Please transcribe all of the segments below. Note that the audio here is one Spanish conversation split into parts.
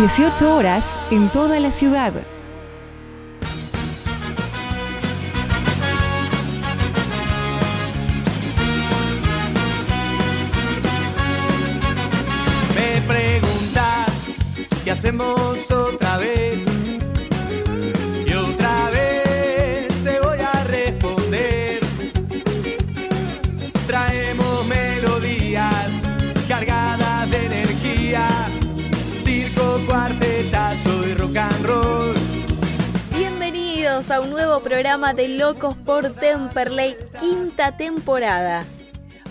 18 horas en toda la ciudad. A un nuevo programa de Locos por Temperley, quinta temporada.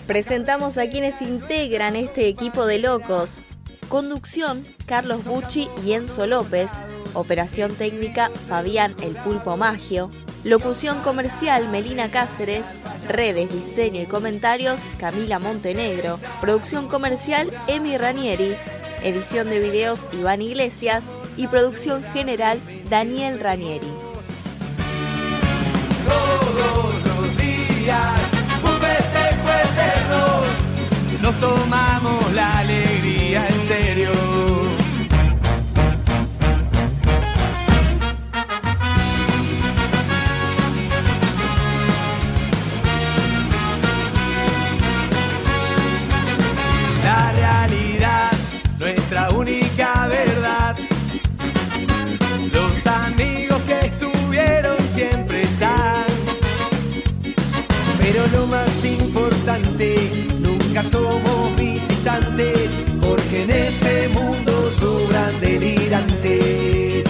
Presentamos a quienes integran este equipo de locos. Conducción, Carlos Bucci y Enzo López. Operación técnica, Fabián El Pulpo Magio. Locución comercial, Melina Cáceres. Redes, diseño y comentarios, Camila Montenegro. Producción comercial, Emi Ranieri. Edición de videos, Iván Iglesias. Y producción general, Daniel Ranieri. Días. Nos tomamos la alegría en serio. Nunca somos visitantes, porque en este mundo sobran delirantes.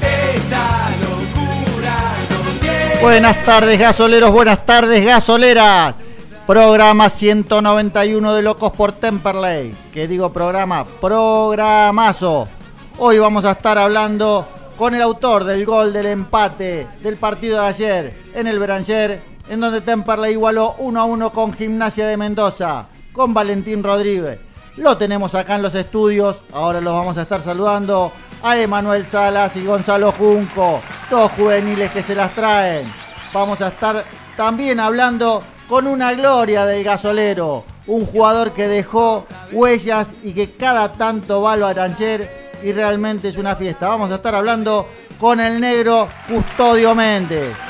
Esta locura no Buenas tardes gasoleros, buenas tardes gasoleras. Programa 191 de Locos por Temperley. ¿Qué digo programa? Programazo. Hoy vamos a estar hablando con el autor del gol del empate del partido de ayer en el Beranger, en donde Temperley igualó 1 a 1 con Gimnasia de Mendoza, con Valentín Rodríguez. Lo tenemos acá en los estudios, ahora los vamos a estar saludando a Emanuel Salas y Gonzalo Junco, dos juveniles que se las traen. Vamos a estar también hablando con una gloria del gasolero, un jugador que dejó huellas y que cada tanto va al Baranger y realmente es una fiesta. Vamos a estar hablando con el negro Custodio Méndez.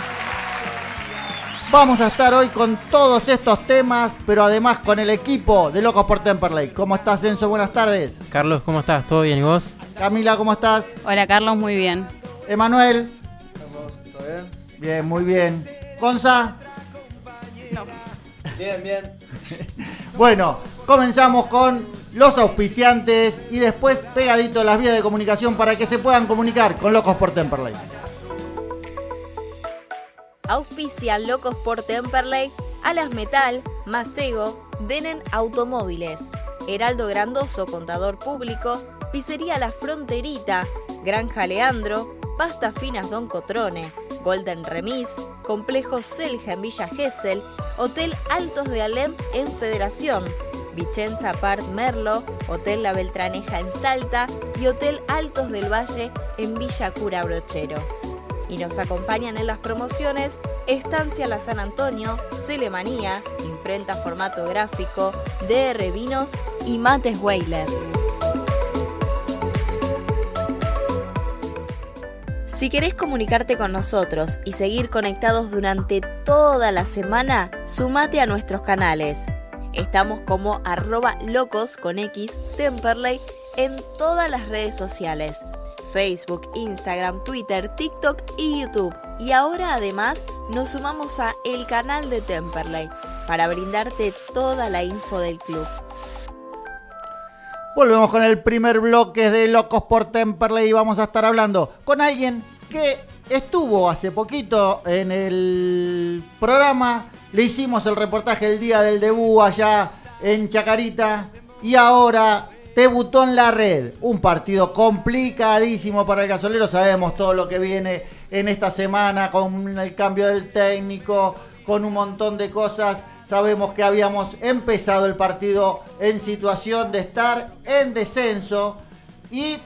Vamos a estar hoy con todos estos temas, pero además con el equipo de Locos por Temperley. ¿Cómo estás, Enzo? Buenas tardes. Carlos, ¿cómo estás? ¿Todo bien y vos? Camila, ¿cómo estás? Hola Carlos, muy bien. Emanuel. Bien, muy bien. Gonza. Bien, bien. Bueno, comenzamos con los auspiciantes y después pegadito las vías de comunicación para que se puedan comunicar con Locos por Temperley. Auspicia Locos por Temperley, Alas Metal, Macego, Denen Automóviles, Heraldo Grandoso, Contador Público, Pizzería La Fronterita, Granja Leandro, Pasta Finas Don Cotrone, Golden Remis, Complejo Selja en Villa Gesell, Hotel Altos de Alem en Federación, Vicenza Part Merlo, Hotel La Beltraneja en Salta y Hotel Altos del Valle en Villa Cura Brochero y nos acompañan en las promociones Estancia La San Antonio, Celemanía, Imprenta Formato Gráfico, DR Vinos y Mates Weiler. Si querés comunicarte con nosotros y seguir conectados durante toda la semana, sumate a nuestros canales. Estamos como arroba locos con X Temperley en todas las redes sociales. Facebook, Instagram, Twitter, TikTok y YouTube. Y ahora además nos sumamos a el canal de Temperley para brindarte toda la info del club. Volvemos con el primer bloque de Locos por Temperley y vamos a estar hablando con alguien que estuvo hace poquito en el programa. Le hicimos el reportaje el día del debut allá en Chacarita y ahora debutó en la red. Un partido complicadísimo para el gasolero. Sabemos todo lo que viene en esta semana con el cambio del técnico, con un montón de cosas. Sabemos que habíamos empezado el partido en situación de estar en descenso y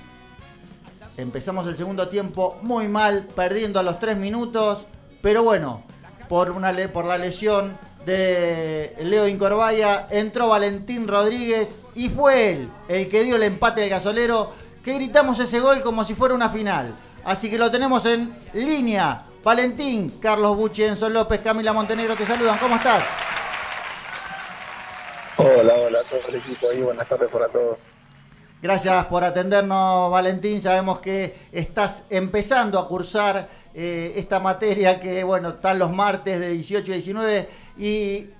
empezamos el segundo tiempo muy mal, perdiendo a los tres minutos. Pero bueno, por, una, por la lesión de Leo Incorbaya, entró Valentín Rodríguez y fue él el que dio el empate del gasolero, que gritamos ese gol como si fuera una final. Así que lo tenemos en línea. Valentín, Carlos Bucci, Enzo López, Camila Montenegro te saludan. ¿Cómo estás? Hola, hola a todo el equipo ahí. Buenas tardes para todos. Gracias por atendernos, Valentín. Sabemos que estás empezando a cursar eh, esta materia que, bueno, están los martes de 18 y 19 y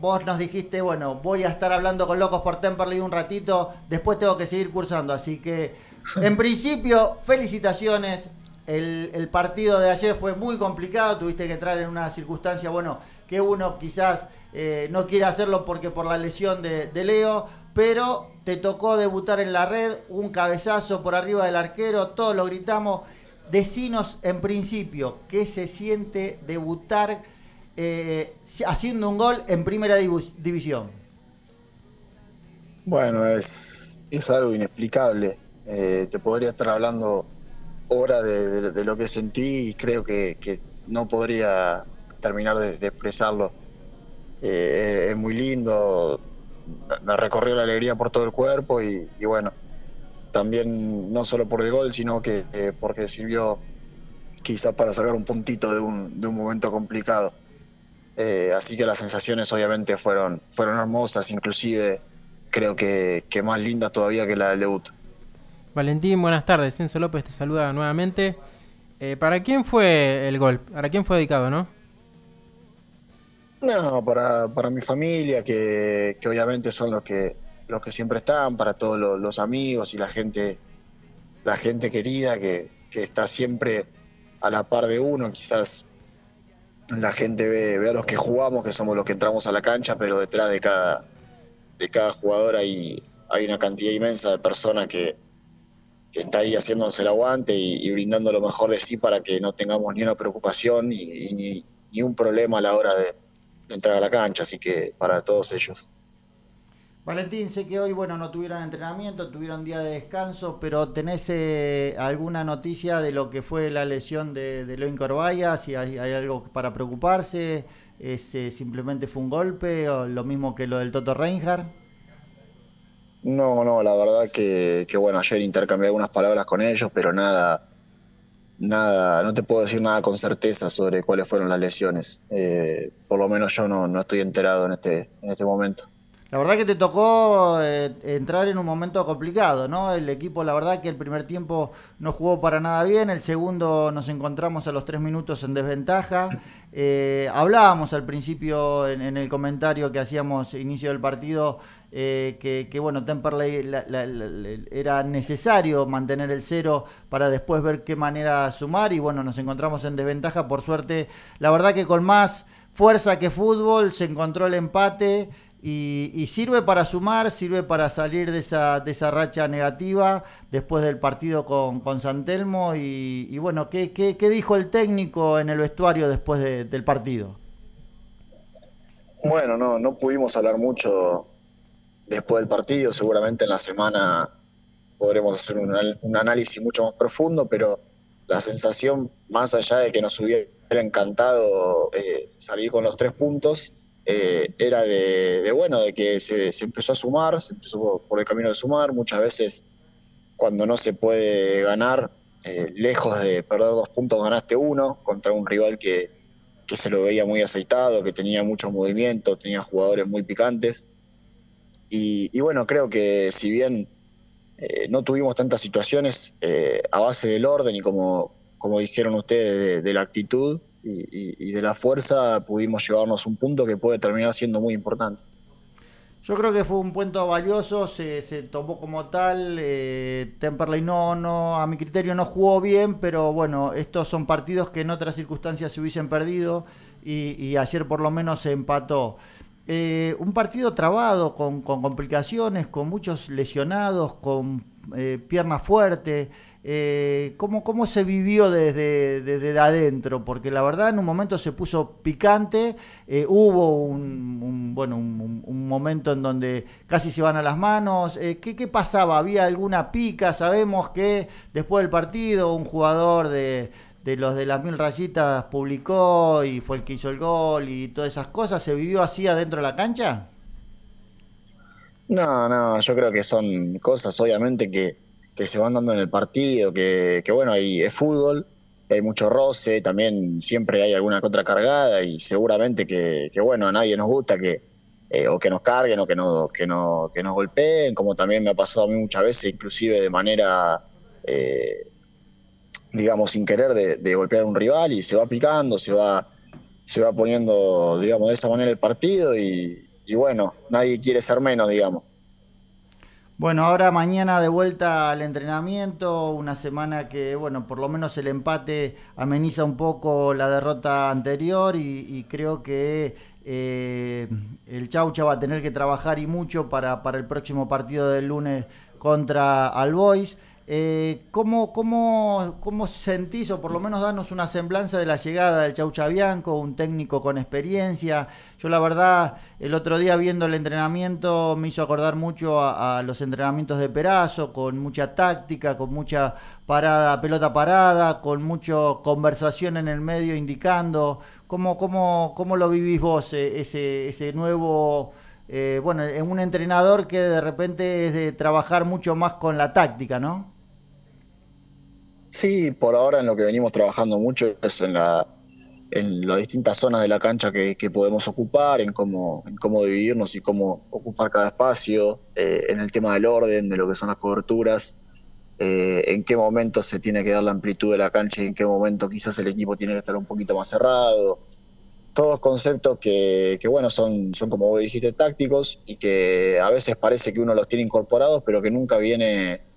vos nos dijiste, bueno, voy a estar hablando con Locos por Temperley un ratito, después tengo que seguir cursando. Así que, en principio, felicitaciones. El, partido de ayer fue muy complicado, tuviste que entrar en una circunstancia, bueno, que uno quizás eh, no quiere hacerlo porque por la lesión de, de Leo, pero te tocó debutar en la red, un cabezazo por arriba del arquero, todos lo gritamos. Decinos en principio qué se siente debutar eh, haciendo un gol en primera división. Bueno, es, es algo inexplicable. Eh, te podría estar hablando horas de, lo que sentí y creo que, no podría terminar de, expresarlo. Eh, es muy lindo, me recorrió la alegría por todo el cuerpo y, bueno, también no solo por el gol, sino que eh, porque sirvió quizás para sacar un puntito de un, de un momento complicado. Eh, así que las sensaciones obviamente fueron, fueron hermosas, inclusive creo que, que más lindas todavía que la del debut. Valentín, buenas tardes. Enzo López te saluda nuevamente. Eh, ¿Para quién fue el gol? ¿Para quién fue dedicado, no? No, para, para mi familia, que, obviamente son los que, los que siempre están, para todos los, amigos y la gente, la gente querida que, está siempre a la par de uno. Quizás la gente ve, a los que jugamos, que somos los que entramos a la cancha, pero detrás de cada, de cada jugador hay, hay una cantidad inmensa de personas que, está ahí haciéndose el aguante y, brindando lo mejor de sí para que no tengamos ni una preocupación ni, ni un problema a la hora de entrar a la cancha, así que para todos ellos. Valentín, sé que hoy bueno no tuvieron entrenamiento, tuvieron día de descanso, pero ¿tenés eh, alguna noticia de lo que fue la lesión de, de Loin Corbaya? Si hay, algo para preocuparse, ¿Es, eh, simplemente fue un golpe o lo mismo que lo del Toto Reinhardt? No, no, la verdad que, que bueno, ayer intercambié algunas palabras con ellos, pero nada, nada, no te puedo decir nada con certeza sobre cuáles fueron las lesiones. Eh, por lo menos yo no, no, estoy enterado en este, en este momento. La verdad que te tocó eh, entrar en un momento complicado, ¿no? El equipo, la verdad que el primer tiempo no jugó para nada bien, el segundo nos encontramos a los tres minutos en desventaja. Eh, hablábamos al principio en, el comentario que hacíamos inicio del partido eh, que, bueno, Temperley era necesario mantener el cero para después ver qué manera sumar y bueno, nos encontramos en desventaja, por suerte, la verdad que con más fuerza que fútbol se encontró el empate y, sirve para sumar, sirve para salir de esa, de esa racha negativa después del partido con, con Santelmo y, bueno, ¿qué, ¿qué, dijo el técnico en el vestuario después del partido? Bueno, no, no pudimos hablar mucho después del partido, seguramente en la semana podremos hacer un, un análisis mucho más profundo, pero la sensación, más allá de que nos hubiera encantado eh, salir con los tres puntos, eh, era de, bueno, de que se, empezó a sumar, se empezó por el camino de sumar, muchas veces cuando no se puede ganar, eh, lejos de perder dos puntos ganaste uno contra un rival que, se lo veía muy aceitado, que tenía muchos movimientos, tenía jugadores muy picantes. Y, bueno, creo que si bien eh, no tuvimos tantas situaciones a base del orden y como, como dijeron ustedes, de la actitud, y, de la fuerza pudimos llevarnos un punto que puede terminar siendo muy importante. Yo creo que fue un punto valioso, se, tomó como tal. Eh, Temperley no, no, a mi criterio no jugó bien, pero bueno, estos son partidos que en otras circunstancias se hubiesen perdido y, ayer por lo menos se empató. Eh, un partido trabado, con, complicaciones, con muchos lesionados, con eh, pierna fuerte. Eh, ¿cómo, ¿cómo, se vivió desde, desde, adentro? Porque la verdad en un momento se puso picante, eh, hubo un, bueno, un, momento en donde casi se van a las manos. ¿qué, ¿qué, pasaba? ¿Había alguna pica? Sabemos que después del partido un jugador de, de los de las mil rayitas publicó y fue el que hizo el gol y todas esas cosas, ¿se vivió así adentro de la cancha? No, no, yo creo que son cosas obviamente que, que se van dando en el partido, que, que bueno, ahí es fútbol, hay mucho roce, también siempre hay alguna contracargada y seguramente que, que bueno, a nadie nos gusta que, eh, o que nos carguen o que, no, que, no, que nos golpeen, como también me ha pasado a mí muchas veces, inclusive de manera eh, digamos, sin querer de, golpear a un rival y se va picando, se va, se va poniendo, digamos, de esa manera el partido y, bueno, nadie quiere ser menos, digamos. Bueno, ahora mañana de vuelta al entrenamiento, una semana que, bueno, por lo menos el empate ameniza un poco la derrota anterior y, creo que eh, el Chaucha va a tener que trabajar y mucho para, para el próximo partido del lunes contra Albois. Eh, ¿cómo, cómo, cómo, sentís, o por lo menos danos una semblanza de la llegada del Chau Chabianco, un técnico con experiencia? Yo la verdad, el otro día viendo el entrenamiento me hizo acordar mucho a, los entrenamientos de Perazo, con mucha táctica, con mucha parada, pelota parada, con mucha conversación en el medio indicando. ¿Cómo, cómo, cómo lo vivís vos, eh, ese, ese nuevo... Eh, bueno, en un entrenador que de repente es de trabajar mucho más con la táctica, ¿no? Sí, por ahora en lo que venimos trabajando mucho es en, la, en las distintas zonas de la cancha que, podemos ocupar, en cómo, en cómo dividirnos y cómo ocupar cada espacio, eh, en el tema del orden, de lo que son las coberturas, eh, en qué momento se tiene que dar la amplitud de la cancha y en qué momento quizás el equipo tiene que estar un poquito más cerrado. Todos conceptos que, que bueno, son, son como vos dijiste, tácticos y que a veces parece que uno los tiene incorporados, pero que nunca viene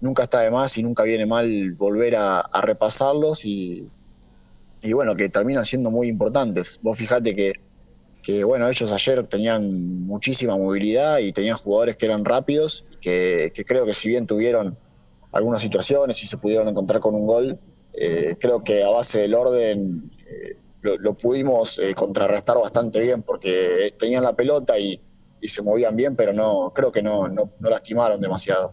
nunca está de más y nunca viene mal volver a, repasarlos y, y, bueno, que terminan siendo muy importantes. Vos fijate que, bueno, ellos ayer tenían muchísima movilidad y tenían jugadores que eran rápidos, que, que creo que si bien tuvieron algunas situaciones y se pudieron encontrar con un gol, eh, creo que a base del orden eh, lo, pudimos eh, contrarrestar bastante bien porque tenían la pelota y, y, se movían bien, pero no creo que no, no, no lastimaron demasiado.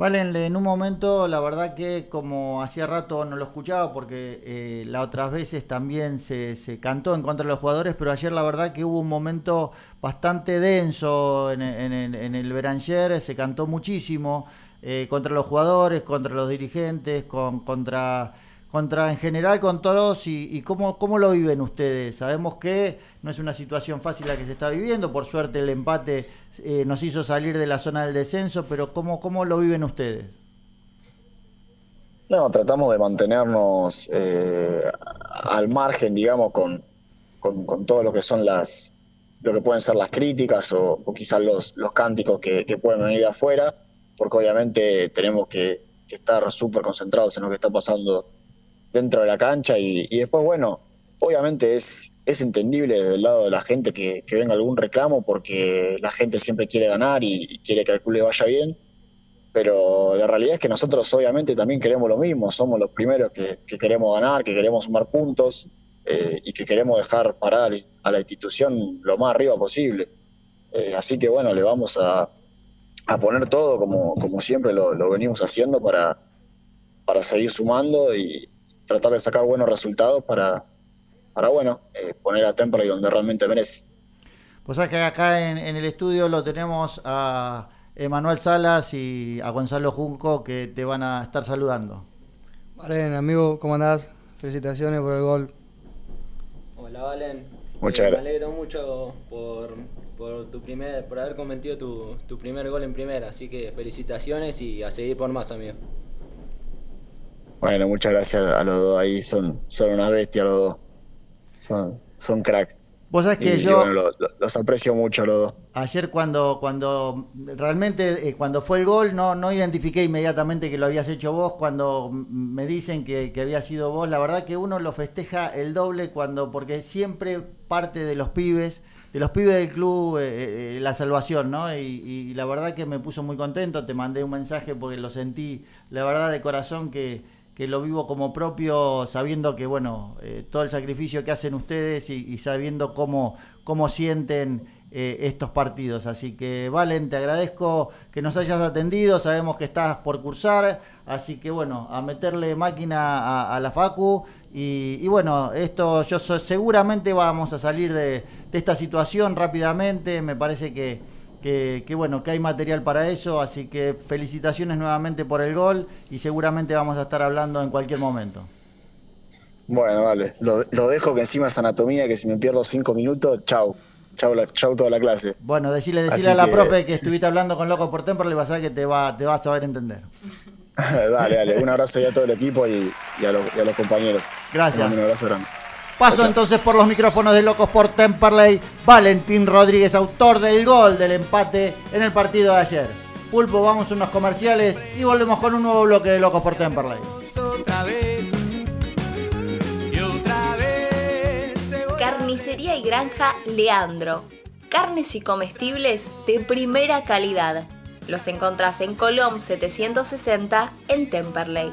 Valen, en un momento, la verdad que como hacía rato no lo escuchaba porque eh, las otras veces también se, se, cantó en contra de los jugadores, pero ayer la verdad que hubo un momento bastante denso en, el Beranger, se cantó muchísimo eh, contra los jugadores, contra los dirigentes, con, contra contra en general con todos y, y cómo, cómo, lo viven ustedes. Sabemos que no es una situación fácil la que se está viviendo, por suerte el empate eh, nos hizo salir de la zona del descenso, pero ¿cómo, cómo lo viven ustedes? No, tratamos de mantenernos eh, al margen, digamos, con, con, todo lo que son las, lo que pueden ser las críticas o, quizás los, los cánticos que, pueden venir de afuera, porque obviamente tenemos que, estar súper concentrados en lo que está pasando dentro de la cancha y, y después, bueno, obviamente es, es entendible desde el lado de la gente que, venga algún reclamo porque la gente siempre quiere ganar y, quiere que el club le vaya bien, pero la realidad es que nosotros obviamente también queremos lo mismo, somos los primeros que, queremos ganar, que queremos sumar puntos eh, y que queremos dejar parada a la institución lo más arriba posible. Eh, así que bueno, le vamos a, poner todo como, como siempre lo, venimos haciendo para, para seguir sumando y tratar de sacar buenos resultados para, para, bueno, eh, poner a Temple donde realmente merece. Pues es que acá en, el estudio lo tenemos a Emanuel Salas y a Gonzalo Junco que te van a estar saludando. Valen, amigo, ¿cómo andás? Felicitaciones por el gol. Hola, Valen. Muchas eh, Me alegro mucho por, por, tu primer, por haber cometido tu, tu primer gol en primera, así que felicitaciones y a seguir por más, amigo. Bueno, muchas gracias a los dos ahí, son, son una bestia los dos son, son crack. Vos sabés que yo. los aprecio mucho los dos. Ayer, cuando, cuando realmente, eh, cuando fue el gol, no, no identifiqué inmediatamente que lo habías hecho vos. Cuando me dicen que, había sido vos, la verdad que uno lo festeja el doble cuando, porque siempre parte de los pibes, de los pibes del club, eh, eh, la salvación, ¿no? Y, y la verdad que me puso muy contento. Te mandé un mensaje porque lo sentí, la verdad, de corazón que que lo vivo como propio, sabiendo que, bueno, eh, todo el sacrificio que hacen ustedes y, sabiendo cómo, cómo sienten eh, estos partidos. Así que, Valen, te agradezco que nos hayas atendido, sabemos que estás por cursar, así que bueno, a meterle máquina a, la Facu. Y, bueno, esto yo seguramente vamos a salir de, esta situación rápidamente, me parece que, que, que, bueno, que hay material para eso, así que felicitaciones nuevamente por el gol y seguramente vamos a estar hablando en cualquier momento. Bueno, vale, lo, lo dejo que encima es anatomía, que si me pierdo cinco minutos, chau. Chau, la, chau toda la clase. Bueno, decirle, decirle a la que... profe que estuviste hablando con Loco por Temper, le vas a ver que te va, te va a saber entender. dale, dale. Un abrazo a todo el equipo y, y, a, los, y a, los, compañeros. Gracias. Un abrazo grande. Paso entonces por los micrófonos de Locos por Temperley. Valentín Rodríguez, autor del gol del empate en el partido de ayer. Pulpo, vamos a unos comerciales y volvemos con un nuevo bloque de Locos por Temperley. Carnicería y Granja Leandro. Carnes y comestibles de primera calidad. Los encontrás en Colom 760 en Temperley.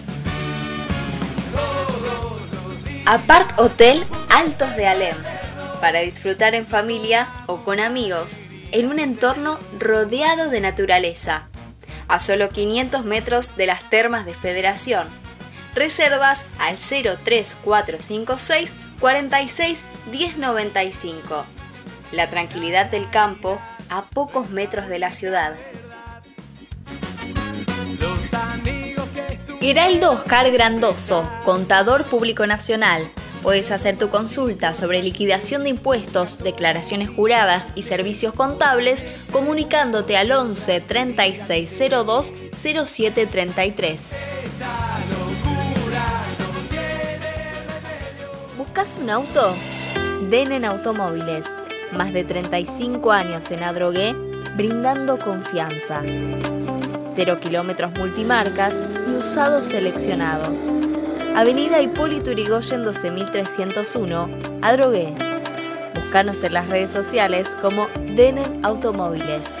Apart Hotel Altos de Alem, para disfrutar en familia o con amigos, en un entorno rodeado de naturaleza, a solo 500 metros de las termas de Federación Reservas al 03456 46 1095. La tranquilidad del campo a pocos metros de la ciudad. Heraldo Oscar Grandoso, contador público nacional. Puedes hacer tu consulta sobre liquidación de impuestos, declaraciones juradas y servicios contables comunicándote al 11 3602 0733. ¿Buscas un auto? Denen Automóviles. Más de 35 años en Adrogué, brindando confianza. Cero kilómetros multimarcas usados seleccionados. Avenida Hipólito Yrigoyen 12301, Adrogué. Búscanos en las redes sociales como Denen Automóviles.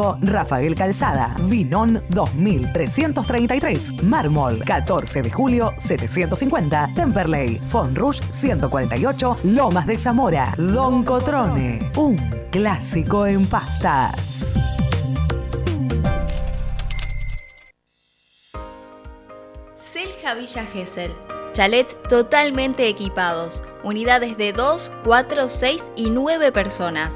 Rafael Calzada, Vinón 2333, Mármol, 14 de julio 750, Temperley, Fonrush 148, Lomas de Zamora, Don Cotrone, un clásico en pastas. Selja Villa Gesell. Chalets totalmente equipados, unidades de 2, 4, 6 y 9 personas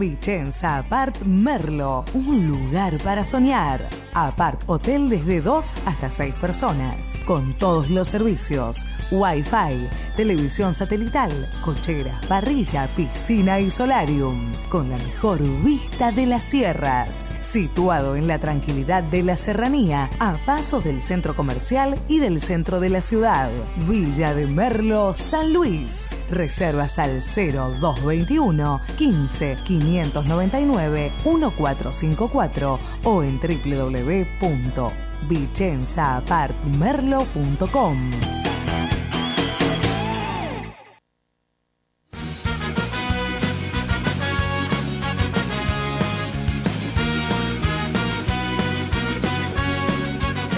Vicenza Apart Merlo, un lugar para soñar. Apart Hotel desde 2 hasta 6 personas, con todos los servicios, Wi-Fi, televisión satelital, cochera, parrilla, piscina y solarium, con la mejor vista de las sierras, situado en la tranquilidad de la serranía, a pasos del centro comercial y del centro de la ciudad. Villa de Merlo, San Luis. Reservas al 0221 15 599 1454 o en www www.vicenzaapartmerlo.com.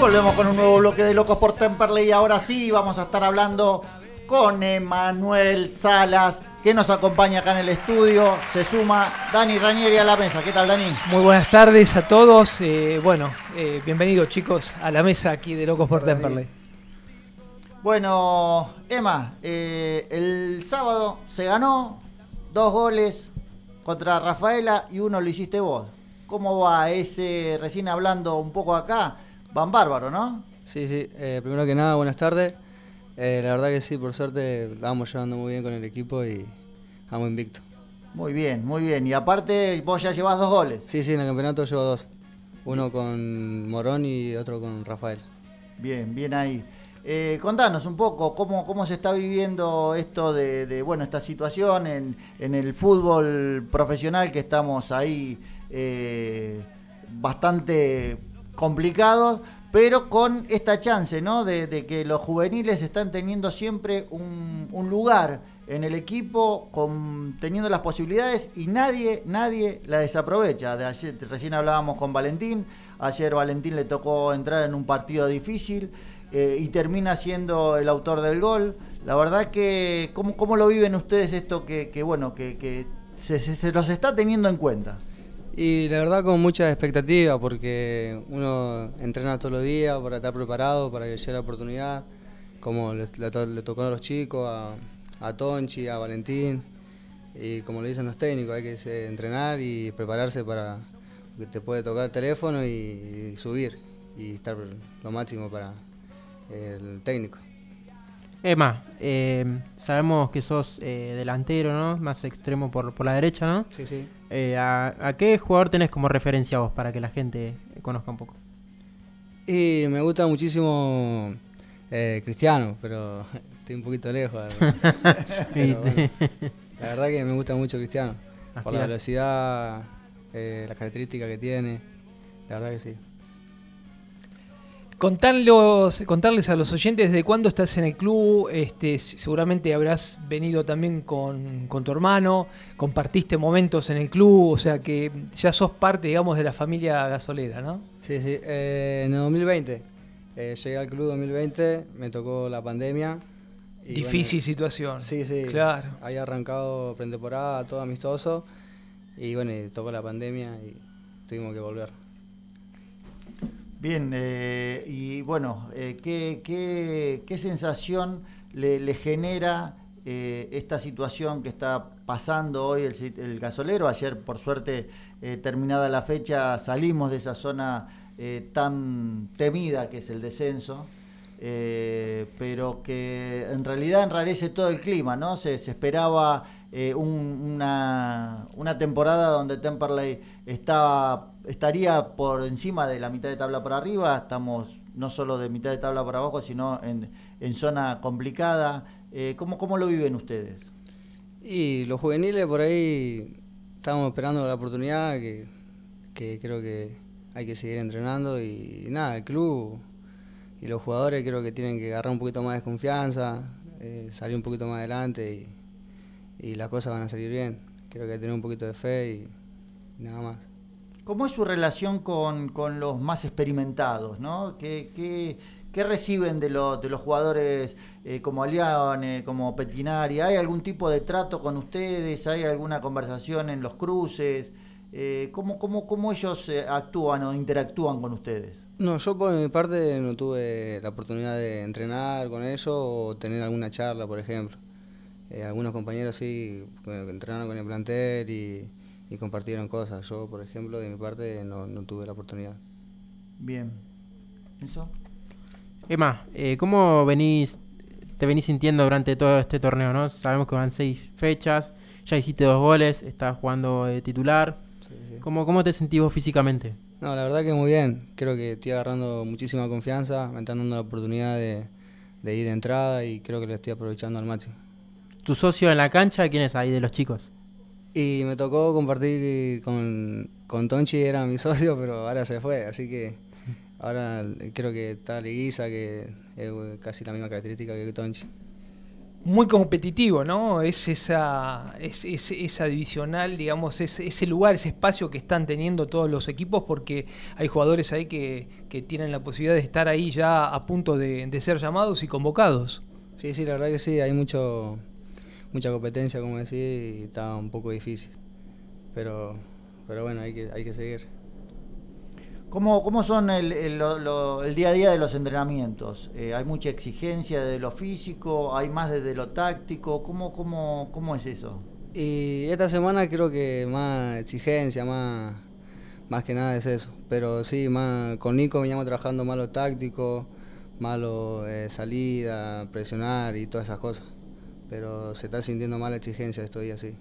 Volvemos con un nuevo bloque de Locos por Temperley y ahora sí vamos a estar hablando con Emanuel Salas, que nos acompaña acá en el estudio. Se suma Dani Ranieri a la mesa. ¿Qué tal, Dani? Muy buenas tardes a todos. Eh, bueno, eh, bienvenidos chicos a la mesa aquí de Locos por Temperley. Bueno, Emma, eh, el sábado se ganó dos goles contra Rafaela y uno lo hiciste vos. ¿Cómo va ese, recién hablando un poco acá? Van bárbaro, ¿no? Sí, sí. primero que nada, buenas tardes. La verdad que sí, por suerte vamos llevando muy bien con el equipo y vamos invicto. Muy bien, muy bien. Y aparte, vos ya llevas dos goles. Sí, sí, en el campeonato llevo dos. Uno con Morón y otro con Rafael. Bien, bien ahí. Eh, contanos un poco cómo, cómo se está viviendo esto de, bueno, esta situación en, en, el fútbol profesional que estamos ahí eh, bastante complicados, pero con esta chance, ¿no? De, que los juveniles están teniendo siempre un, lugar en el equipo teniendo las posibilidades y nadie, nadie la desaprovecha. De ayer, recién hablábamos con Valentín, ayer Valentín le tocó entrar en un partido difícil eh, y termina siendo el autor del gol. La verdad que, ¿cómo, cómo lo viven ustedes esto que, bueno, que, se, los está teniendo en cuenta? Y la verdad con mucha expectativa porque uno entrena todos los días para estar preparado, para que llegue la oportunidad, como le, le tocó a los chicos, a, a Tonchi, a Valentín. Y como le dicen los técnicos, hay que entrenar y prepararse para que te puede tocar el teléfono y, subir y estar lo máximo para el técnico. Emma, eh, sabemos que sos eh, delantero, ¿no? Más extremo por, por la derecha, ¿no? Sí, sí. Eh, ¿a, a qué jugador tenés como referencia vos para que la gente conozca un poco? Y me gusta muchísimo eh, Cristiano, pero estoy un poquito lejos. Pero bueno, la verdad que me gusta mucho Cristiano. Por la velocidad, eh, las características que tiene. La verdad que sí. Contarlos, contarles a los oyentes desde cuándo estás en el club, este, seguramente habrás venido también con, con tu hermano, compartiste momentos en el club, o sea que ya sos parte, digamos, de la familia gasolera, ¿no? Sí, sí. eh, en el 2020 eh, llegué al club 2020, me tocó la pandemia. y Difícil situación. Sí, sí. Claro. Había arrancado pretemporada, todo amistoso. Y bueno, tocó la pandemia y tuvimos que volver. Bien, eh, y bueno, eh, ¿qué, qué, qué sensación le, genera eh, esta situación que está pasando hoy el, el gasolero? Ayer, por suerte, terminada la fecha, salimos de esa zona tan temida que es el descenso. pero que en realidad enrarece todo el clima, ¿no? Se, se esperaba eh, un- una, una temporada donde Temperley estaba, estaría por encima de la mitad de tabla para arriba, estamos no solo de mitad de tabla para abajo, sino en, en zona complicada. Eh, ¿cómo, ¿Cómo lo viven ustedes? Y los juveniles por ahí estábamos esperando la oportunidad que, que creo que hay que seguir entrenando y, nada, el club y los jugadores creo que tienen que agarrar un poquito más de confianza, eh, salir un poquito más adelante y, y las cosas van a salir bien. Creo que hay que tener un poquito de fe y, nada más. ¿Cómo es su relación con, con los más experimentados? ¿no? ¿Qué, qué, qué reciben de, los de los jugadores eh, como Aliane, como Petinari? ¿Hay algún tipo de trato con ustedes? ¿Hay alguna conversación en los cruces? Eh, ¿cómo, cómo, ¿Cómo ellos eh, actúan o interactúan con ustedes? No, yo por mi parte no tuve la oportunidad de entrenar con ellos o tener alguna charla, por ejemplo. Eh, algunos compañeros sí eh, entrenaron con el plantel y, y compartieron cosas. Yo, por ejemplo, de mi parte no, no tuve la oportunidad. Bien. ¿Eso? Emma, eh, ¿cómo venís, te venís sintiendo durante todo este torneo? ¿no? Sabemos que van seis fechas, ya hiciste dos goles, estás jugando de titular. ¿Cómo, ¿Cómo te sentís vos físicamente? No, la verdad que muy bien. Creo que estoy agarrando muchísima confianza, me están dando la oportunidad de, de ir de entrada y creo que lo estoy aprovechando al máximo. ¿Tu socio en la cancha quién es ahí de los chicos? Y me tocó compartir con, con Tonchi, era mi socio, pero ahora se fue, así que ahora creo que está Liguiza, que es casi la misma característica que Tonchi. Muy competitivo, ¿no? Es esa, es, es- esa divisional, digamos, es, ese lugar, ese espacio que están teniendo todos los equipos, porque hay jugadores ahí que, que tienen la posibilidad de estar ahí ya a punto de, de ser llamados y convocados. Sí, sí, la verdad que sí, hay mucho mucha competencia, como decís, y está un poco difícil. Pero, pero bueno, hay que, hay que seguir. ¿Cómo, cómo son el, el- lo- lo- el día a día de los entrenamientos? Eh, ¿Hay mucha exigencia de lo físico? ¿Hay más desde lo táctico? ¿Cómo, cómo, cómo es eso? Y esta semana creo que más exigencia, más, más que nada es eso. Pero sí, más con Nico veníamos trabajando más lo táctico, más lo eh, salida, presionar y todas esas cosas. Pero se está sintiendo más la exigencia estos días, sí.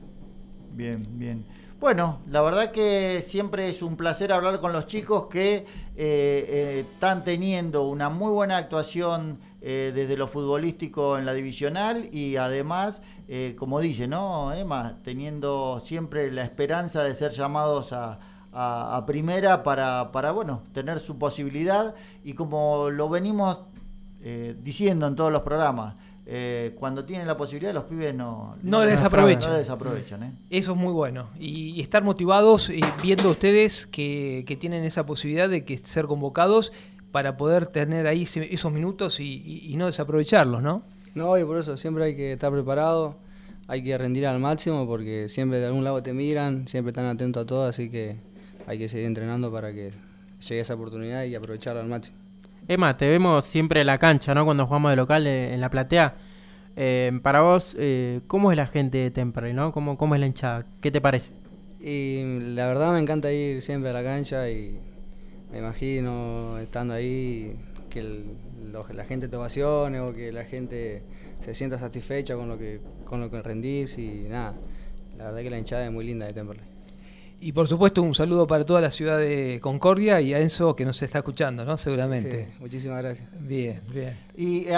Bien, bien. Bueno, la verdad que siempre es un placer hablar con los chicos que eh, eh, están teniendo una muy buena actuación eh, desde lo futbolístico en la divisional y además, como dice, ¿no, Emma? Teniendo siempre la esperanza de ser llamados a, a- a primera para, para, bueno, tener su posibilidad y como lo venimos diciendo en todos los programas, eh, cuando tienen la posibilidad los pibes no, No les aprovechan. no les aprovechan, ¿eh? Eso es muy bueno. Y, y estar motivados y viendo ustedes que, que tienen esa posibilidad de que ser convocados para poder tener ahí esos minutos y, y- y no desaprovecharlos, ¿no? No, y por eso siempre hay que estar preparado, hay que rendir al máximo porque siempre de algún lado te miran, siempre están atentos a todo, así que hay que seguir entrenando para que llegue esa oportunidad y aprovecharla al máximo. Emma, te vemos siempre en la cancha, ¿no? Cuando jugamos de local eh, en la platea. Eh, para vos, eh, ¿cómo es la gente de Temperley, no? ¿Cómo, ¿Cómo es la hinchada? ¿Qué te parece? Y la verdad me encanta ir siempre a la cancha y me imagino estando ahí que la gente te ovacione o que la gente se sienta satisfecha con lo que con lo que rendís y nada. La verdad que la hinchada es muy linda de Temperley. Y por supuesto un saludo para toda la ciudad de Concordia y a Enzo que nos está escuchando, ¿no? Seguramente. Sí, muchísimas gracias. Bien, bien. Y eh,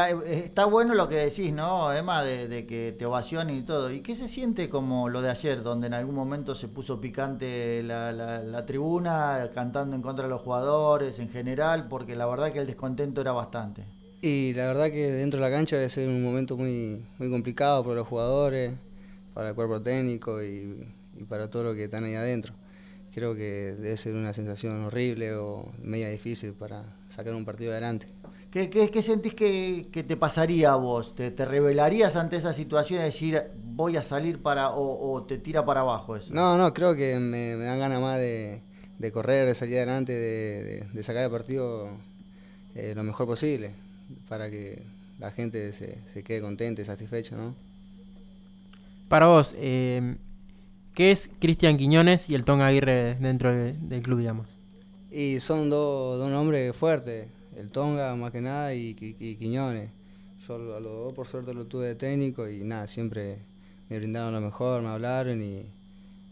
está bueno lo que decís, ¿no, Emma? De, de que te ovacionen y todo. ¿Y qué se siente como lo de ayer, donde en algún momento se puso picante la, la- la tribuna, cantando en contra de los jugadores en general? Porque la verdad que el descontento era bastante. Y la verdad que dentro de la cancha debe ser un momento muy, muy complicado para los jugadores, para el cuerpo técnico y, y para todo lo que están ahí adentro. Creo que debe ser una sensación horrible o media difícil para sacar un partido adelante. ¿Qué, qué, qué sentís que, que te pasaría a vos? ¿Te, te revelarías ante esa situación de decir voy a salir para o, o te tira para abajo eso? No, no, creo que me, me dan ganas más de, de correr, de salir adelante, de, de- de sacar el partido eh, lo mejor posible para que la gente se, se quede contenta y satisfecha, ¿no? Para vos, eh, ¿qué es Cristian Quiñones y el Tonga Aguirre dentro de- del club, digamos? Y son dos dos nombres fuertes, el Tonga más que nada y, Qui- Qui- Quiñones. Yo a los dos por suerte lo tuve de técnico y nada, siempre me brindaron lo mejor, me hablaron y,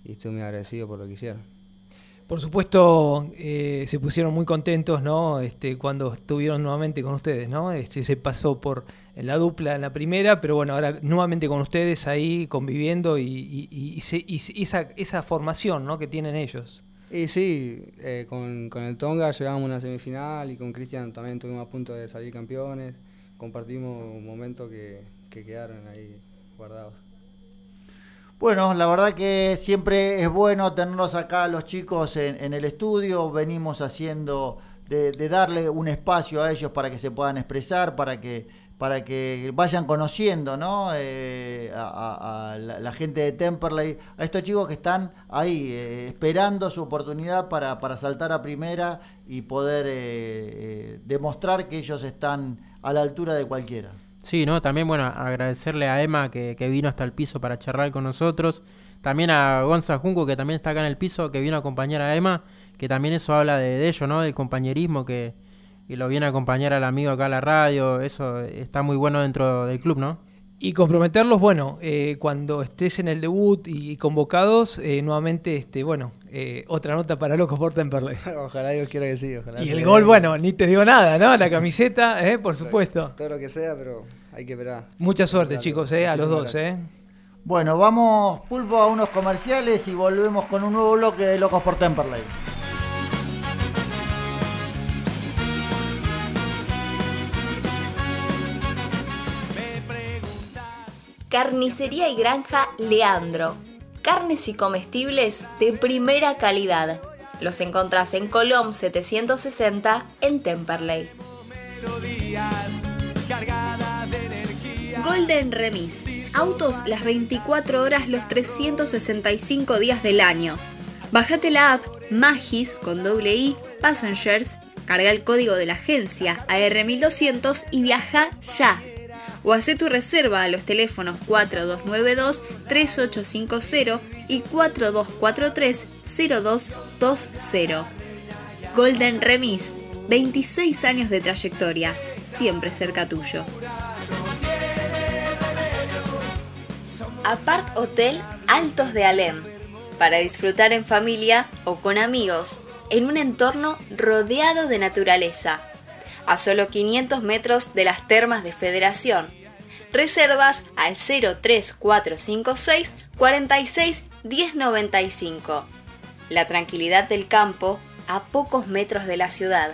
y estoy muy agradecido por lo que hicieron. Por supuesto, eh, se pusieron muy contentos, ¿no? Este, cuando estuvieron nuevamente con ustedes, ¿no? Este, se pasó por la dupla en la primera, pero bueno, ahora nuevamente con ustedes ahí conviviendo y, se- y esa, esa formación, ¿no? Que tienen ellos. Y sí, eh, con, con el Tonga llegamos a una semifinal y con Cristian también estuvimos a punto de salir campeones. Compartimos momentos que, que quedaron ahí guardados. Bueno, la verdad que siempre es bueno tenerlos acá los chicos en, en el estudio. Venimos haciendo de, de darle un espacio a ellos para que se puedan expresar, para que para que vayan conociendo, ¿no? Eh, a, la gente de Temperley, a estos chicos que están ahí eh, esperando su oportunidad para, para saltar a primera y poder eh, eh, demostrar que ellos están a la altura de cualquiera. Sí, ¿no? También, bueno, agradecerle a Emma que, que vino hasta el piso para charlar con nosotros. También a Gonza Junco, que también está acá en el piso, que vino a acompañar a Emma, que también eso habla de, de ello, ¿no? Del compañerismo que, que lo viene a acompañar al amigo acá a la radio. Eso está muy bueno dentro del club, ¿no? Y comprometerlos, bueno, eh, cuando estés en el debut y convocados, eh, nuevamente, este, bueno, eh, otra nota para Locos por Temperley. ojalá Dios quiera que sí. Ojalá Y el gol, bueno, ni te digo nada, ¿no? La camiseta, por supuesto. Todo lo que sea, pero hay que esperar. Mucha suerte, chicos, a los dos, gracias. eh. Bueno, vamos pulpo a unos comerciales y volvemos con un nuevo bloque de Locos por Temperley. Carnicería y Granja Leandro. Carnes y comestibles de primera calidad. Los encontrás en Colom 760 en Temperley. Golden Remis. Autos las 24 horas los 365 días del año. Bájate la app Magis con doble I Passengers, carga el código de la agencia AR1200 y viaja ya. O hace tu reserva a los teléfonos 4292-3850 y 4243-0220. Golden Remis, 26 años de trayectoria, siempre cerca tuyo. Apart Hotel Altos de Alem, para disfrutar en familia o con amigos, en un entorno rodeado de naturaleza, a solo 500 metros de las termas de Federación. Reservas al 03456 46 1095. La tranquilidad del campo a pocos metros de la ciudad.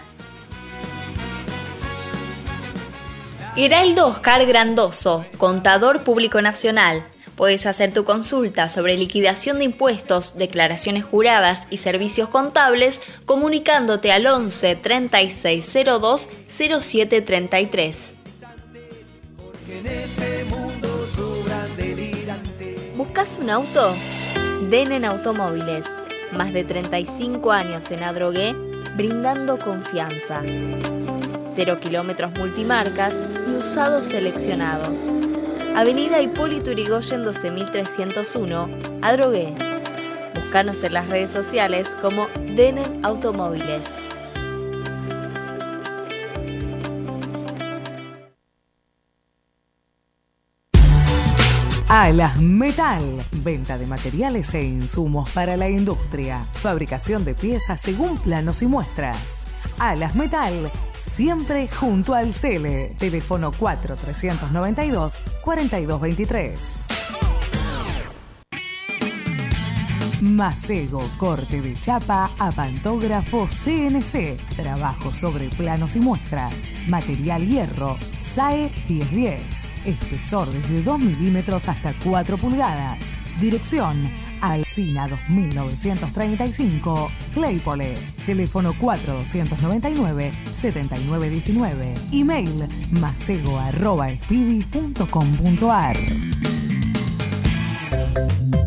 Heraldo Oscar Grandoso, contador público nacional. Puedes hacer tu consulta sobre liquidación de impuestos, declaraciones juradas y servicios contables comunicándote al 11 3602 0733. ¿Buscas un auto? Denen Automóviles. Más de 35 años en Adrogué, brindando confianza. Cero kilómetros multimarcas y usados seleccionados. Avenida Hipólito Yrigoyen 12301, Adrogué. Búscanos en las redes sociales como Denen Automóviles. Alas Metal. Venta de materiales e insumos para la industria. Fabricación de piezas según planos y muestras. Alas Metal, siempre junto al Cele. Teléfono 4392 4223. Macego, corte de chapa a pantógrafo CNC. Trabajo sobre planos y muestras. Material hierro. SAE 1010. Espesor desde 2 milímetros hasta 4 pulgadas. Dirección. Alcina 2935, Claypole. Teléfono 4299-7919. Email macego.speedy.com.ar.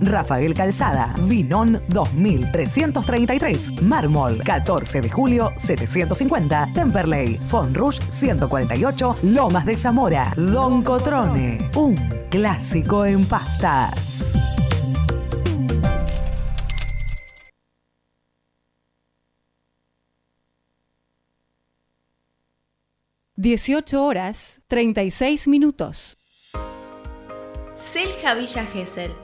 Rafael Calzada, Vinón 2333, Mármol 14 de julio 750, Temperley, Fonrush 148, Lomas de Zamora, Don Cotrone, un clásico en pastas. Dieciocho horas 36 minutos. Selja Villa Gesell.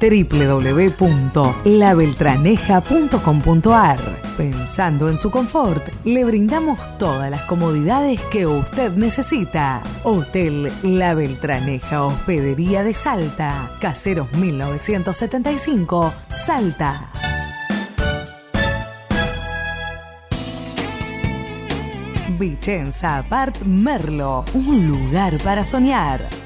www.labeltraneja.com.ar. Pensando en su confort, le brindamos todas las comodidades que usted necesita. Hotel La Beltraneja Hospedería de Salta, Caseros 1975, Salta. Vicenza Apart Merlo, un lugar para soñar.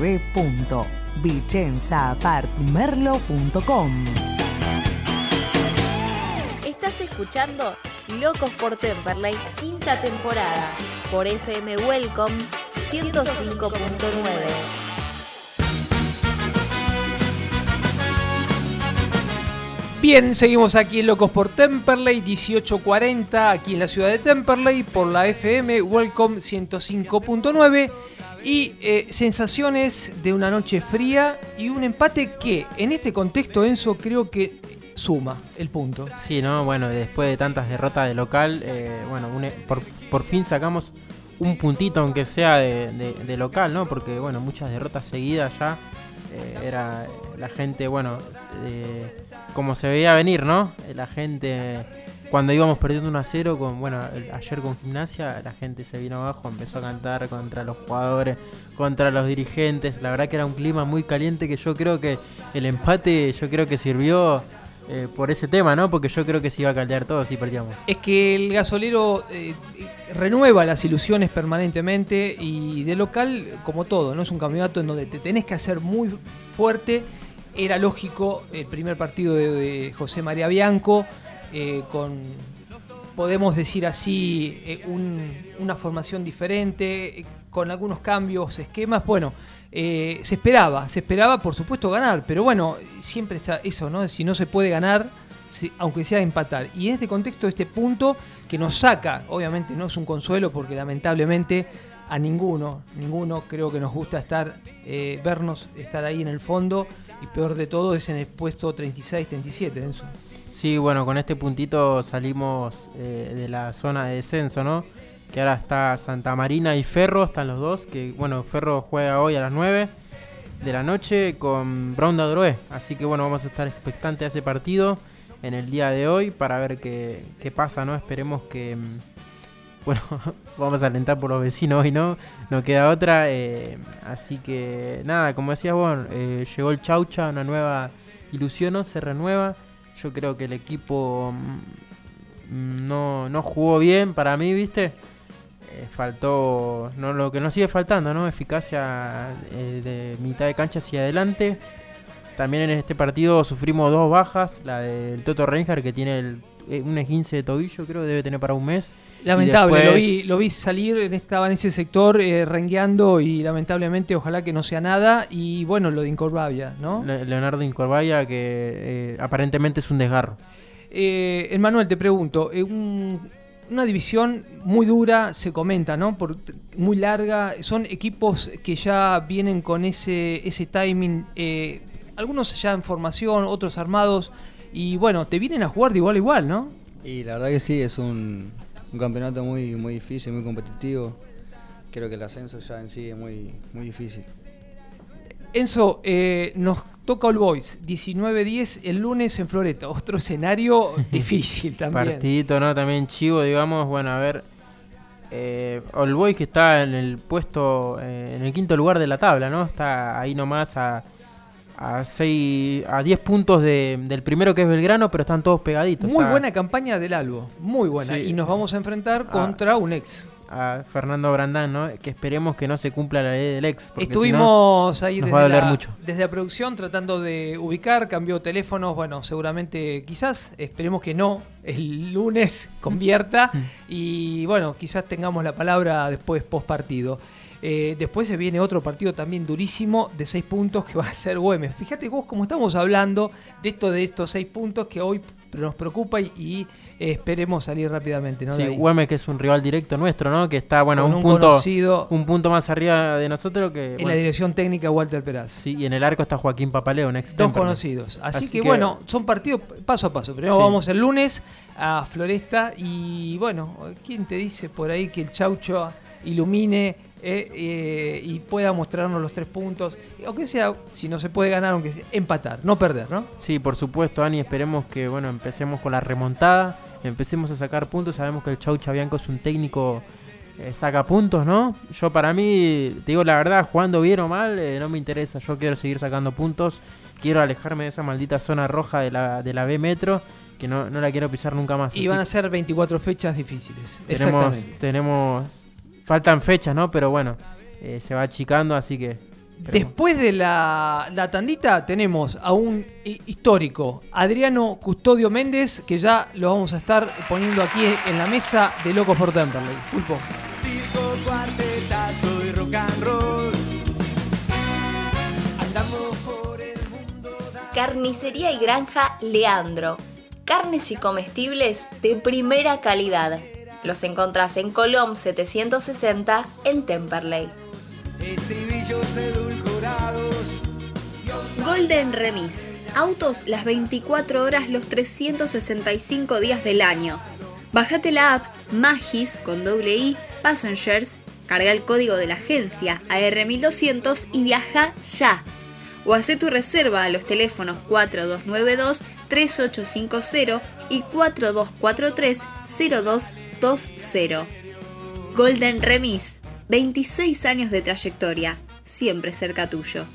www.vicenzaapartmerlo.com Estás escuchando Locos por Temperley, quinta temporada, por FM Welcome 105.9. Bien, seguimos aquí en Locos por Temperley, 1840, aquí en la ciudad de Temperley, por la FM Welcome 105.9. Y eh, sensaciones de una noche fría y un empate que, en este contexto, Enzo, creo que suma el punto. Sí, ¿no? Bueno, después de tantas derrotas de local, eh, bueno, un- e, por, por fin sacamos un puntito, aunque sea de, de- local, ¿no? Porque, bueno, muchas derrotas seguidas ya. eh, era la gente, bueno, eh, como se veía venir, ¿no? La gente, cuando íbamos perdiendo 1 a 0, con, bueno, ayer con gimnasia, la gente se vino abajo, empezó a cantar contra los jugadores, contra los dirigentes. La verdad que era un clima muy caliente que yo creo que el empate, yo creo que sirvió eh, por ese tema, ¿no? Porque yo creo que se iba a caldear todo si perdíamos. Es que el gasolero eh, renueva las ilusiones permanentemente y de local, como todo, no es un campeonato en donde te tenés que hacer muy fuerte. Era lógico el primer partido de José María Bianco, eh, con, podemos decir así, eh, un- una formación diferente, eh, con algunos cambios, esquemas. Bueno, se esperaba, se esperaba por supuesto ganar, pero bueno, siempre está eso, ¿no? Si no se puede ganar, aunque sea empatar. Y en este contexto, este punto que nos saca, obviamente no es un consuelo porque lamentablemente a ninguno, ninguno creo que nos gusta estar, vernos, estar ahí en el fondo y peor de todo es en el puesto 36-37, Enzo. Sí, bueno, con este puntito salimos eh, de la zona de descenso, ¿no? Que ahora está Santa Marina y Ferro, están los dos. Que bueno, Ferro juega hoy a las 9 de la noche con Brown de. Así que bueno, vamos a estar expectantes a ese partido en el día de hoy para ver qué, qué pasa, ¿no? Esperemos que. mm, Bueno, vamos a alentar por los vecinos hoy, ¿no? No queda otra. eh, así que nada, como decías vos, eh, llegó el Chaucha, una nueva ilusión, ¿no? Se renueva. Yo creo que el equipo mm, no, no jugó bien para mí, ¿viste? Eh, faltó no lo que nos sigue faltando, ¿no? Eficacia eh, de mitad de cancha hacia adelante. También en este partido sufrimos dos bajas, la del Toto Reinhardt que tiene el, eh, un esguince de tobillo, creo que debe tener para un mes. Lamentable, lo, vi, lo vi salir, en- estaba en ese sector eh, rengueando y lamentablemente ojalá que no sea nada. Y bueno, lo de Incorvavia, ¿no? Le- Leonardo Incorvaya que eh, aparentemente es un desgarro. Eh, Emmanuel, te pregunto, un- una división muy dura, se comenta, ¿no? Por, muy larga, son equipos que ya vienen con ese, ese timing, eh, algunos ya en formación, otros armados, y bueno, te vienen a jugar de igual a igual, ¿no? Y la verdad que sí, es un, un campeonato muy, muy difícil, muy competitivo. Creo que el ascenso ya en sí es muy, muy difícil. Enzo, eh, nos toca All Boys, 19-10 el lunes en Floreta, otro escenario difícil también. Partidito, ¿no? También chivo, digamos. Bueno, a ver. Eh, All Boys que está en el puesto, eh, en el quinto lugar de la tabla, ¿no? Está ahí nomás a, a, seis, a 10 puntos de- del primero que es Belgrano, pero están todos pegaditos. Muy Está buena campaña del Albo, muy buena. Sí. Y nos vamos a enfrentar Ah. contra un ex. A Fernando Brandán, ¿no? Que esperemos que no se cumpla la ley del ex. porque si no, Estuvimos ahí nos desde, va a doler la, mucho. desde la producción tratando de ubicar, cambió teléfonos, bueno, seguramente quizás, esperemos que no, el lunes convierta y bueno, quizás tengamos la palabra después post partido. Eh, después se viene otro partido también durísimo de seis puntos que va a ser Güemes. Fíjate vos cómo estamos hablando de esto de estos seis puntos que hoy nos preocupa y, y, eh, esperemos salir rápidamente. ¿no? Sí. Güemes que es un rival directo nuestro, ¿no? Que está, bueno, un, un punto conocido- un punto más arriba de nosotros que... en bueno, la dirección técnica Walter Peraz. Sí, y en el arco está Joaquín Papaleo, un ex Dos conocidos. Así, que, bueno, son partidos paso a paso. Primero Sí. vamos el lunes a Floresta y bueno, ¿quién te dice por ahí que el Chaucho ilumine eh, eh, y pueda mostrarnos los tres puntos? Aunque sea, si no se puede ganar, aunque sea empatar, no perder, ¿no? Sí, por supuesto, Ani, esperemos que bueno, empecemos con la remontada, empecemos a sacar puntos, sabemos que el Chau Chabianco es un técnico eh, saca puntos, ¿no? Yo para mí, te digo la verdad, jugando bien o mal, eh, no me interesa, yo quiero seguir sacando puntos, quiero alejarme de esa maldita zona roja de la, de la B Metro, que no, no la quiero pisar nunca más. Y van a ser 24 fechas difíciles. tenemos, Exactamente. tenemos, faltan fechas, ¿no? Pero bueno, eh, se va achicando, así que... esperemos. Después de la, la tandita tenemos a un hi- histórico, Adriano Custodio Méndez, que ya lo vamos a estar poniendo aquí en la mesa de Locos por Temperley. Pulpo. Circo, cuartetazo y rock and roll. Andamos por el mundo. Carnicería y Granja Leandro. Carnes y comestibles de primera calidad. Los encontrás en Colom 760 en Temperley. Estribillos edulcorados. Golden Remis. Autos las 24 horas los 365 días del año. Bájate la app Magis con doble I Passengers, carga el código de la agencia AR1200 y viaja ya. O hace tu reserva a los teléfonos 4292-3850 y 4243-0220. Golden Remis, 26 años de trayectoria, siempre cerca tuyo.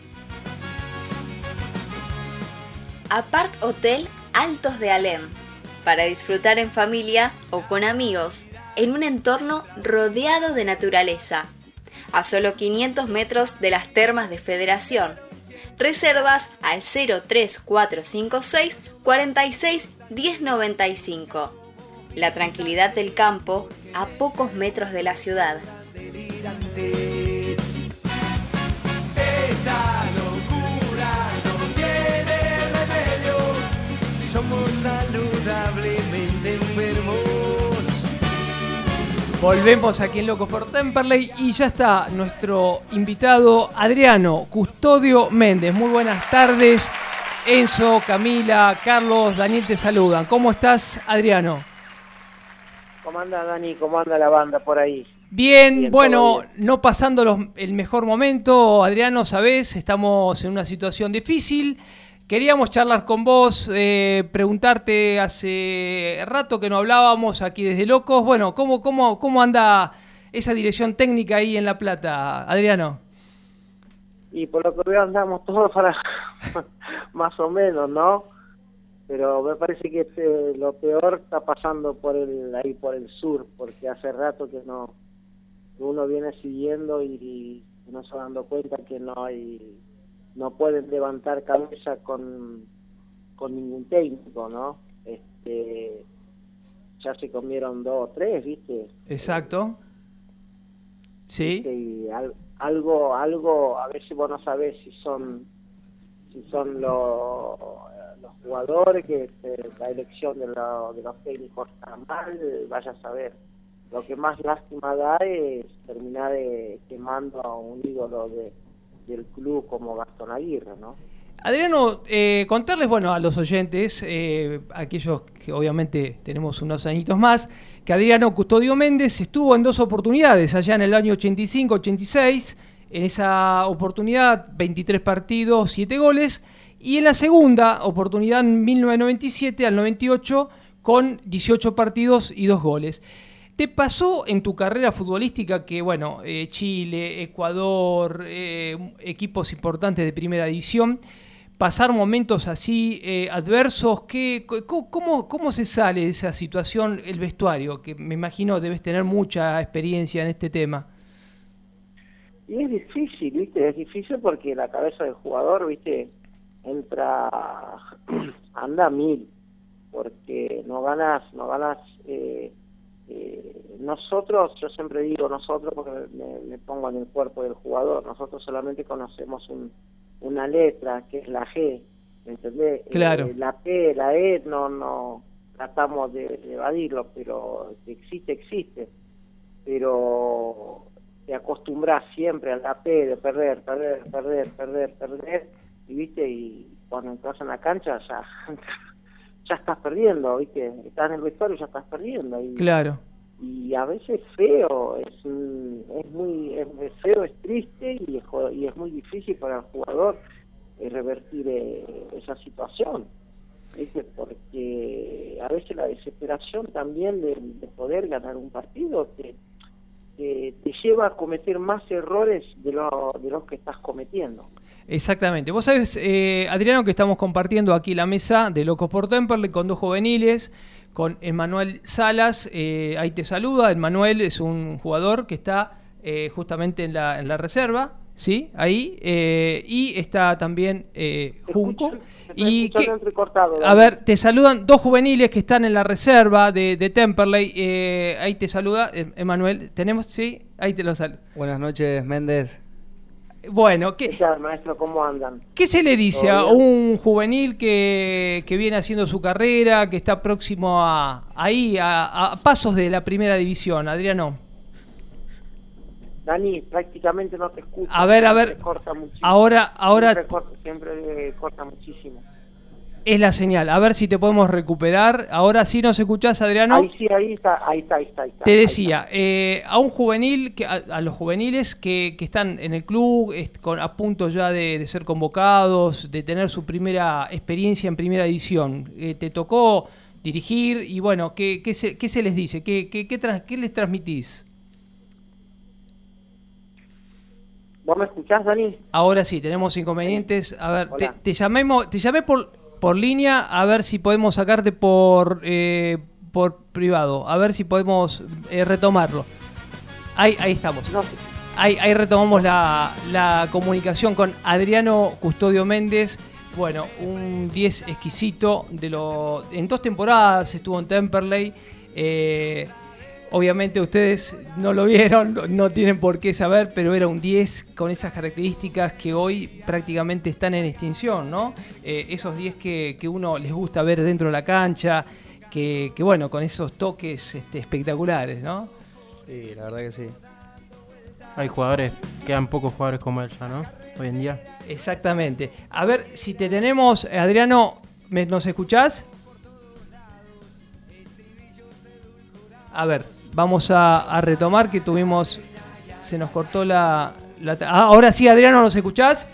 Apart Hotel Altos de Alem, para disfrutar en familia o con amigos, en un entorno rodeado de naturaleza, a solo 500 metros de las termas de Federación. Reservas al 03456 46 1095. La tranquilidad del campo a pocos metros de la ciudad. Volvemos aquí en Locos por Temperley y ya está nuestro invitado Adriano Custodio Méndez. Muy buenas tardes. Enzo, Camila, Carlos, Daniel te saludan. ¿Cómo estás, Adriano? ¿Cómo anda Dani? ¿Cómo anda la banda por ahí? Bien, Bien, bueno, no pasando los- el mejor momento, Adriano, sabés, estamos en una situación difícil. Queríamos charlar con vos, eh, preguntarte hace rato que no hablábamos aquí desde Locos. Bueno, ¿cómo, cómo, ¿cómo anda esa dirección técnica ahí en La Plata, Adriano? Y por lo que veo andamos todos para más o menos, ¿no? Pero me parece que este, lo peor está pasando por el ahí por el sur, porque hace rato que no uno viene siguiendo y, y no se dando cuenta que no hay no pueden levantar cabeza con con ningún técnico, ¿no? Este ya se comieron dos o tres, ¿viste? Exacto. Sí. ¿viste? y al- algo algo a veces vos no sabés si son si son los jugadores que este, la elección de, lo- de los técnicos está mal vaya a saber. Lo que más lástima da es terminar eh, quemando a un ídolo de, del club como Gastón Aguirre no Adriano, eh, contarles, bueno, a los oyentes, eh, aquellos que obviamente tenemos unos añitos más, que Adriano Custodio Méndez estuvo en dos oportunidades, allá en el año 85-86, en esa oportunidad 23 partidos, 7 goles, y en la segunda oportunidad en 1997 al 98 con 18 partidos y 2 goles. ¿Te pasó en tu carrera futbolística que, bueno, eh, Chile, Ecuador, eh, equipos importantes de primera división, pasar momentos así eh, adversos? ¿Qué, cómo, cómo, cómo se sale de esa situación el vestuario? Que me imagino debes tener mucha experiencia en este tema. y es difícil viste es difícil porque la cabeza del jugador viste entra anda a mil porque no ganas no ganas eh, eh, nosotros yo siempre digo nosotros porque me, me pongo en el cuerpo del jugador nosotros solamente conocemos un, una letra que es la G ¿me entendés? Claro. Eh, la P la E no no tratamos de, de evadirlo pero existe existe pero te acostumbras siempre a la P de perder, perder, perder, perder, perder, y viste, y cuando entras en la cancha ya, ya estás perdiendo, viste, estás en el vestuario y ya estás perdiendo. Y, Claro. y a veces feo, es, es muy es feo, es triste y es, y es muy difícil para el jugador eh, revertir eh, esa situación. ¿viste? Porque a veces la desesperación también de, de poder ganar un partido te, te, te lleva a cometer más errores de, lo- de los que estás cometiendo. Exactamente. Vos sabés, eh, Adriano, que estamos compartiendo aquí la mesa de Locos por Temperley con dos juveniles, con Emanuel Salas. eh, ahí te saluda. Emanuel es un jugador que está eh, justamente en la, en la reserva, ¿sí? Ahí. eh, y está también eh, Junco. Y que- a ver, te saludan dos juveniles que están en la reserva de, de Temperley. eh, ahí te saluda, Emanuel. ¿Tenemos? Sí, ahí te lo saludo. Buenas noches, Méndez. Bueno, ¿qué, ¿Qué tal, maestro? ¿Cómo andan? ¿qué se le dice a un juvenil que, que viene haciendo su carrera, que está próximo a ahí, a, a pasos de la primera división, Adriano? Dani, prácticamente no te escucho. A ver, a ver. Corta muchísimo. Ahora, ahora Siempre corta, siempre, eh, corta muchísimo. Es la señal. A ver si te podemos recuperar. Ahora sí nos escuchás, Adriano. Ahí sí, ahí está, ahí está, ahí está. ahí está, Te decía, eh, a un juvenil, que, a, a los juveniles que, que están en el club, est- con, a punto ya de, de ser convocados, de tener su primera experiencia en primera edición, eh, te tocó dirigir y bueno, ¿qué, qué, se, qué se les dice? ¿Qué, qué, qué, les transmitís? ¿Vos me escuchás, Dani? Ahora sí, tenemos inconvenientes. A ver, te, te llamemos, te llamé por, por línea a ver si podemos sacarte por, eh, por privado, a ver si podemos eh, retomarlo. Ahí, ahí estamos. No sé. Ahí, ahí retomamos la, la comunicación con Adriano Custodio Méndez. Bueno, un 10 exquisito. De lo, en dos temporadas estuvo en Temperley. Eh, obviamente ustedes no lo vieron, no- tienen por qué saber, pero era un 10 con esas características que hoy prácticamente están en extinción, ¿no? Eh, esos 10 que, que uno les gusta ver dentro de la cancha, que, que bueno, con esos toques este, espectaculares, ¿no? Sí, la verdad que sí. Hay jugadores, quedan pocos jugadores como él ya, ¿no? Hoy en día. Exactamente. A ver si te tenemos, eh, Adriano, ¿me- ¿nos escuchás? A ver, vamos a, a retomar que tuvimos, se nos cortó la... la- ah, ahora sí, Adriano, ¿nos escuchás?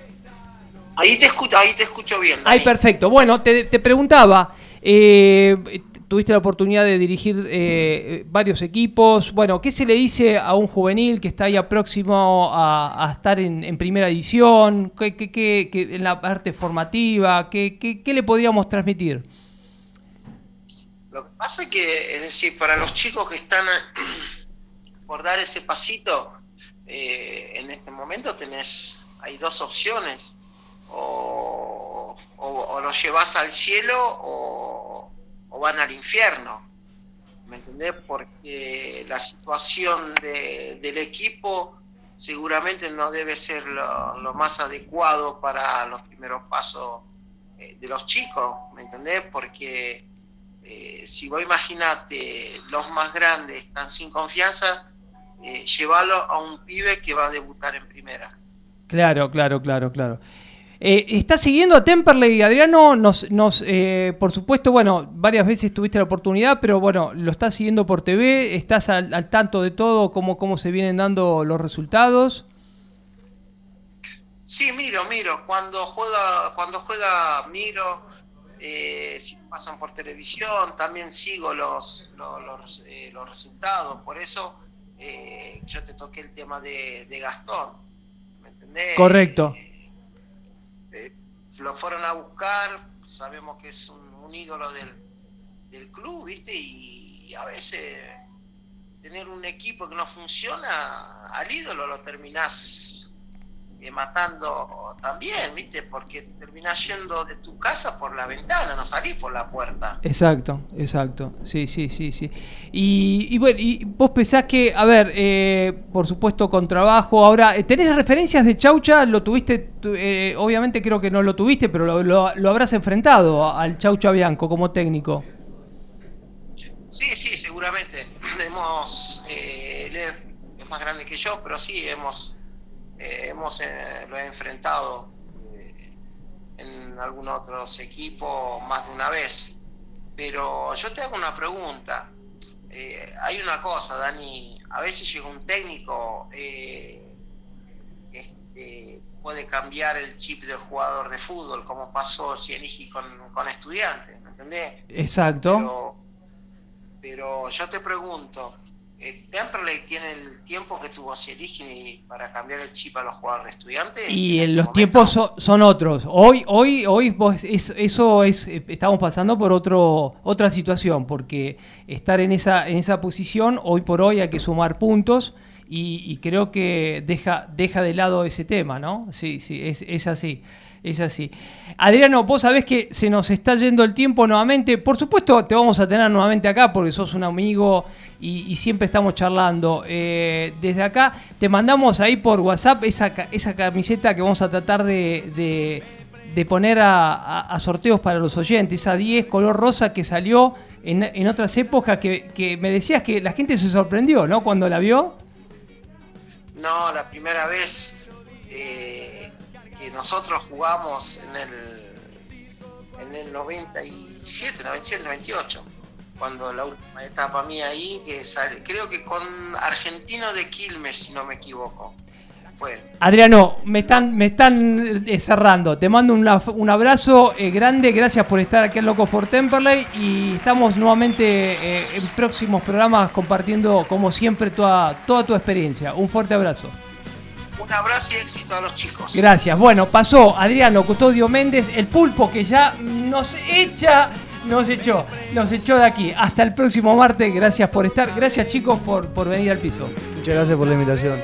Ahí te escucho, ahí te escucho bien. Dani. perfecto. Bueno, te, te preguntaba, eh, tuviste la oportunidad de dirigir eh, varios equipos. Bueno, ¿qué se le dice a un juvenil que está ya próximo a, a estar en, en primera edición? ¿Qué, qué- qué- qué- en la parte formativa? ¿Qué, qué- qué le podríamos transmitir? Lo que pasa es que, es decir, para los chicos que están eh, por dar ese pasito, eh, en este momento tenés, hay dos opciones, o, o, los llevas al cielo o, o van al infierno, ¿me entendés? Porque la situación de- del equipo seguramente no debe ser lo, lo más adecuado para los primeros pasos eh, de los chicos, ¿me entendés? Porque eh, si vos imaginate, los más grandes están sin confianza, eh, llévalo a un pibe que va a debutar en primera. Claro, claro, claro, claro. Eh, ¿Estás siguiendo a Temperley, Adriano? Nos, nos, eh, por supuesto, bueno, varias veces tuviste la oportunidad, pero bueno, lo estás siguiendo por TV, estás al, al tanto de todo, cómo, cómo se vienen dando los resultados. Sí, miro, miro. Cuando juega, cuando juega miro, eh, si pasan por televisión, también sigo los, los, los, eh, los resultados. Por eso eh, yo te toqué el tema de, de Gastón. ¿Me entendés? Correcto. Eh, lo fueron a buscar, sabemos que es un, un ídolo del, del club, ¿viste? Y, a veces tener un equipo que no funciona, al ídolo lo terminás eh, matando también, ¿viste? Porque terminás yendo de tu casa por la ventana, no salís por la puerta. Exacto, exacto. Sí, sí, sí, sí. Y, y bueno, y vos pensás que, a ver, eh, por supuesto con trabajo, ahora, eh, ¿tenés referencias de Chaucha? ¿Lo tuviste? tu- eh, obviamente creo que no lo tuviste, pero lo, lo- lo habrás enfrentado al Chaucha Bianco como técnico. Sí, sí, seguramente. Hemos, eh, él es más grande que yo, pero sí, hemos, eh, hemos eh, lo he enfrentado eh, en algunos otros equipos más de una vez. Pero yo te hago una pregunta. Eh, hay una cosa, Dani, a veces llega un técnico, este, puede cambiar el chip del jugador de fútbol, como pasó Cienigi con, con estudiantes, ¿me entendés? Exacto. Pero, pero yo te pregunto, eh, ¿Temperley tiene el tiempo que tuvo Cieligi para cambiar el chip a los jugadores estudiantes? Y en los tiempos so- son otros. Hoy, hoy, hoy vos- es- eso es, eh, estamos pasando por otro, otra situación, porque estar en esa, en esa posición, hoy por hoy hay que sumar puntos y, y creo que deja, deja de lado ese tema, ¿no? Sí, sí, es, es así. Es así. Adriano, vos sabés que se nos está yendo el tiempo nuevamente. Por supuesto, te vamos a tener nuevamente acá porque sos un amigo y, siempre estamos charlando. Eh, desde acá te mandamos ahí por WhatsApp esa, esa camiseta que vamos a tratar de, de- poner a, sorteos para los oyentes. Esa 10 color rosa que salió en, en otras épocas que, que me decías que la gente se sorprendió, ¿no? Cuando la vio. No, la primera vez eh, nosotros jugamos en el, en el 97, 97, 98, cuando la última etapa mía ahí, que sale, creo que con Argentino de Quilmes, si no me equivoco. Adriano, me están, me están eh, cerrando. Te mando un, un abrazo eh, grande. Gracias por estar aquí en Locos por Temperley. Y estamos nuevamente eh, en próximos programas compartiendo, como siempre, toda, toda tu experiencia. Un fuerte abrazo. Un abrazo y éxito a los chicos. Gracias. Bueno, pasó Adriano Custodio Méndez, el pulpo que ya nos echa, nos echó, nos echó de aquí. Hasta el próximo martes. Gracias por estar. Gracias, chicos, por, por venir al piso. Muchas gracias por la invitación.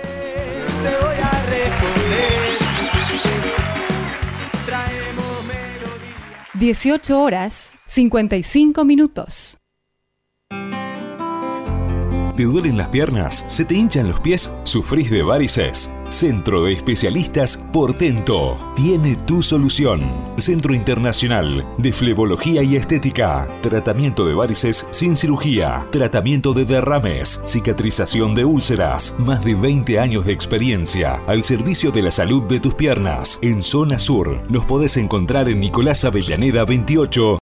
18 horas 55 minutos. ¿Te duelen las piernas? ¿Se te hinchan los pies? ¿Sufrís de varices? Centro de Especialistas Portento tiene tu solución. Centro Internacional de Flebología y Estética. Tratamiento de varices sin cirugía. Tratamiento de derrames. Cicatrización de úlceras. Más de 20 años de experiencia al servicio de la salud de tus piernas. En Zona Sur. Nos podés encontrar en Nicolás Avellaneda 28